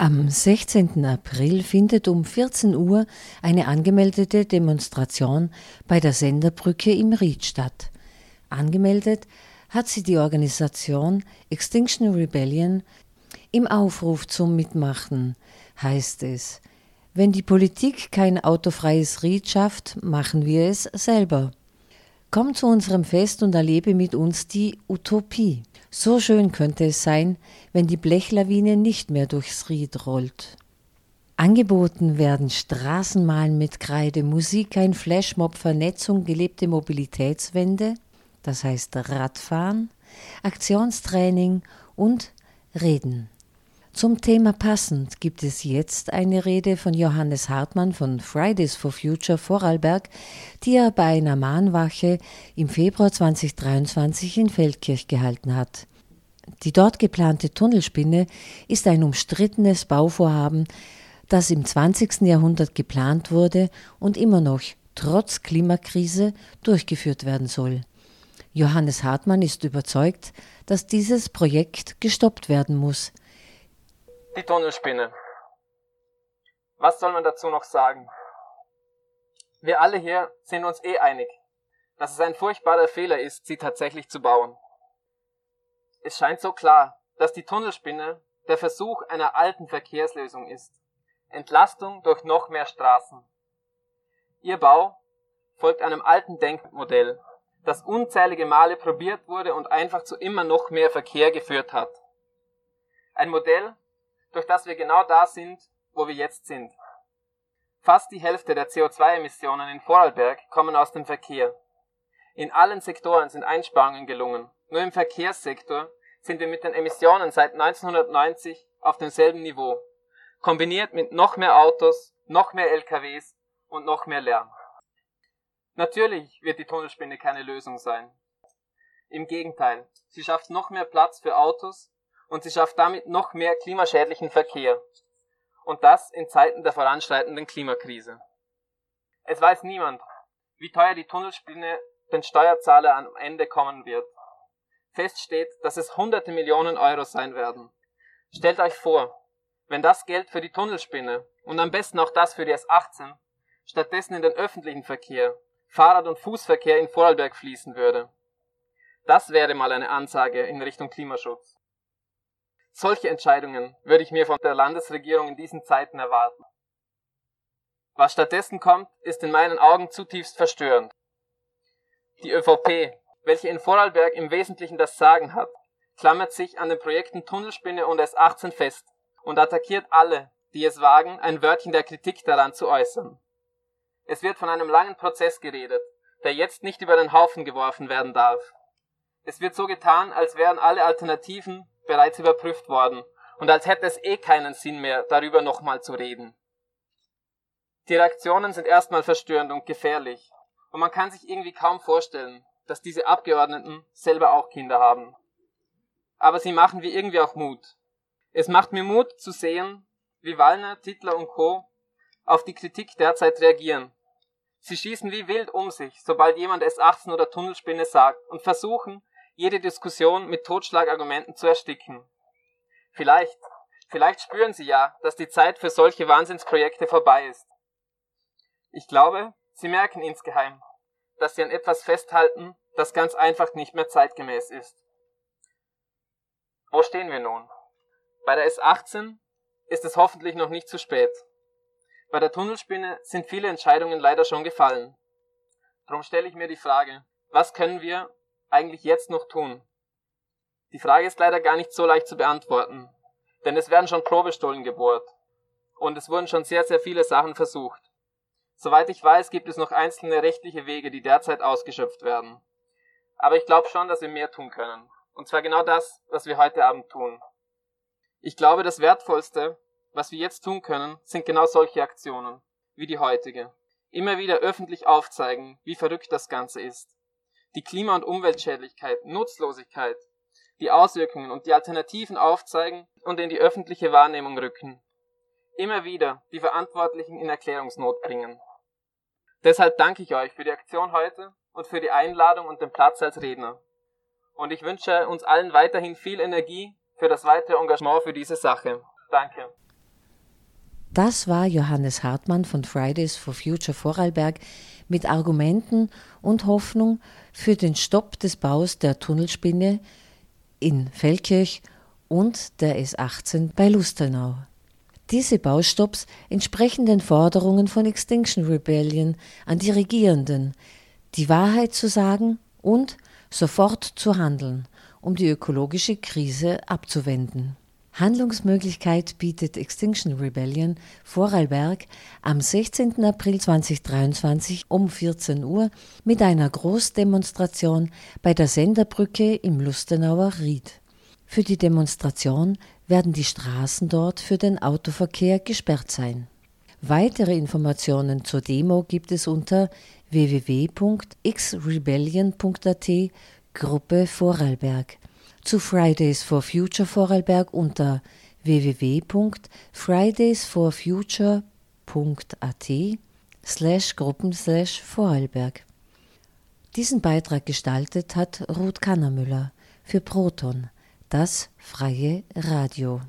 Am 16. April findet um 14 Uhr eine angemeldete Demonstration bei der Senderbrücke im Ried statt. Angemeldet hat sie die Organisation Extinction Rebellion im Aufruf zum Mitmachen, heißt es. Wenn die Politik kein autofreies Ried schafft, machen wir es selber. Komm zu unserem Fest und erlebe mit uns die Utopie. So schön könnte es sein, wenn die Blechlawine nicht mehr durchs Ried rollt. Angeboten werden Straßenmalen mit Kreide, Musik, ein Flashmob, Vernetzung, gelebte Mobilitätswende, das heißt Radfahren, Aktionstraining und Reden. Zum Thema passend gibt es jetzt eine Rede von Johannes Hartmann von Fridays for Future Vorarlberg, die er bei einer Mahnwache im Februar 2023 in Feldkirch gehalten hat. Die dort geplante Tunnelspinne ist ein umstrittenes Bauvorhaben, das im 20. Jahrhundert geplant wurde und immer noch trotz Klimakrise durchgeführt werden soll. Johannes Hartmann ist überzeugt, dass dieses Projekt gestoppt werden muss. Die Tunnelspinne. Was soll man dazu noch sagen? Wir alle hier sind uns eh einig, dass es ein furchtbarer Fehler ist, sie tatsächlich zu bauen. Es scheint so klar, dass die Tunnelspinne der Versuch einer alten Verkehrslösung ist. Entlastung durch noch mehr Straßen. Ihr Bau folgt einem alten Denkmodell, das unzählige Male probiert wurde und einfach zu immer noch mehr Verkehr geführt hat. Ein Modell, durch das wir genau da sind, wo wir jetzt sind. Fast die Hälfte der CO2-Emissionen in Vorarlberg kommen aus dem Verkehr. In allen Sektoren sind Einsparungen gelungen. Nur im Verkehrssektor sind wir mit den Emissionen seit 1990 auf demselben Niveau, kombiniert mit noch mehr Autos, noch mehr LKWs und noch mehr Lärm. Natürlich wird die Tunnelspinne keine Lösung sein. Im Gegenteil, sie schafft noch mehr Platz für Autos und sie schafft damit noch mehr klimaschädlichen Verkehr. Und das in Zeiten der voranschreitenden Klimakrise. Es weiß niemand, wie teuer die Tunnelspinne den Steuerzahler am Ende kommen wird. Fest steht, dass es hunderte Millionen Euro sein werden. Stellt euch vor, wenn das Geld für die Tunnelspinne und am besten auch das für die S18 stattdessen in den öffentlichen Verkehr, Fahrrad- und Fußverkehr in Vorarlberg fließen würde. Das wäre mal eine Ansage in Richtung Klimaschutz. Solche Entscheidungen würde ich mir von der Landesregierung in diesen Zeiten erwarten. Was stattdessen kommt, ist in meinen Augen zutiefst verstörend. Die ÖVP, welche in Vorarlberg im Wesentlichen das Sagen hat, klammert sich an den Projekten Tunnelspinne und S18 fest und attackiert alle, die es wagen, ein Wörtchen der Kritik daran zu äußern. Es wird von einem langen Prozess geredet, der jetzt nicht über den Haufen geworfen werden darf. Es wird so getan, als wären alle Alternativen bereits überprüft worden und als hätte es eh keinen Sinn mehr, darüber nochmal zu reden. Die Reaktionen sind erstmal verstörend und gefährlich, und man kann sich irgendwie kaum vorstellen, dass diese Abgeordneten selber auch Kinder haben. Aber sie machen mir irgendwie auch Mut. Es macht mir Mut zu sehen, wie Wallner, Titler und Co. auf die Kritik derzeit reagieren. Sie schießen wie wild um sich, sobald jemand S18 oder Tunnelspinne sagt und versuchen, jede Diskussion mit Totschlagargumenten zu ersticken. Vielleicht, vielleicht spüren sie ja, dass die Zeit für solche Wahnsinnsprojekte vorbei ist. Ich glaube, sie merken insgeheim, dass sie an etwas festhalten, das ganz einfach nicht mehr zeitgemäß ist. Wo stehen wir nun? Bei der S18 ist es hoffentlich noch nicht zu spät. Bei der Tunnelspinne sind viele Entscheidungen leider schon gefallen. Darum stelle ich mir die Frage, was können wir eigentlich jetzt noch tun? Die Frage ist leider gar nicht so leicht zu beantworten, denn es werden schon Probestollen gebohrt und es wurden schon sehr, sehr viele Sachen versucht. Soweit ich weiß, gibt es noch einzelne rechtliche Wege, die derzeit ausgeschöpft werden. Aber ich glaube schon, dass wir mehr tun können. Und zwar genau das, was wir heute Abend tun. Ich glaube, das Wertvollste, was wir jetzt tun können, sind genau solche Aktionen, wie die heutige. Immer wieder öffentlich aufzeigen, wie verrückt das Ganze ist. Die Klima- und Umweltschädlichkeit, Nutzlosigkeit, die Auswirkungen und die Alternativen aufzeigen und in die öffentliche Wahrnehmung rücken. Immer wieder die Verantwortlichen in Erklärungsnot bringen. Deshalb danke ich euch für die Aktion heute und für die Einladung und den Platz als Redner. Und ich wünsche uns allen weiterhin viel Energie für das weitere Engagement für diese Sache. Danke. Das war Johannes Hartmann von Fridays for Future Vorarlberg mit Argumenten und Hoffnung für den Stopp des Baus der Tunnelspinne in Feldkirch und der S18 bei Lustenau. Diese Baustopps entsprechen den Forderungen von Extinction Rebellion an die Regierenden, die Wahrheit zu sagen und sofort zu handeln, um die ökologische Krise abzuwenden. Handlungsmöglichkeit bietet Extinction Rebellion Vorarlberg am 16. April 2023 um 14 Uhr mit einer Großdemonstration bei der Senderbrücke im Lustenauer Ried. Für die Demonstration werden die Straßen dort für den Autoverkehr gesperrt sein. Weitere Informationen zur Demo gibt es unter www.xrebellion.at Gruppe Vorarlberg. Zu Fridays for Future Vorarlberg unter www.fridaysforfuture.at slash Gruppen slash Vorarlberg. Diesen Beitrag gestaltet hat Ruth Kannermüller für Proton das freie Radio.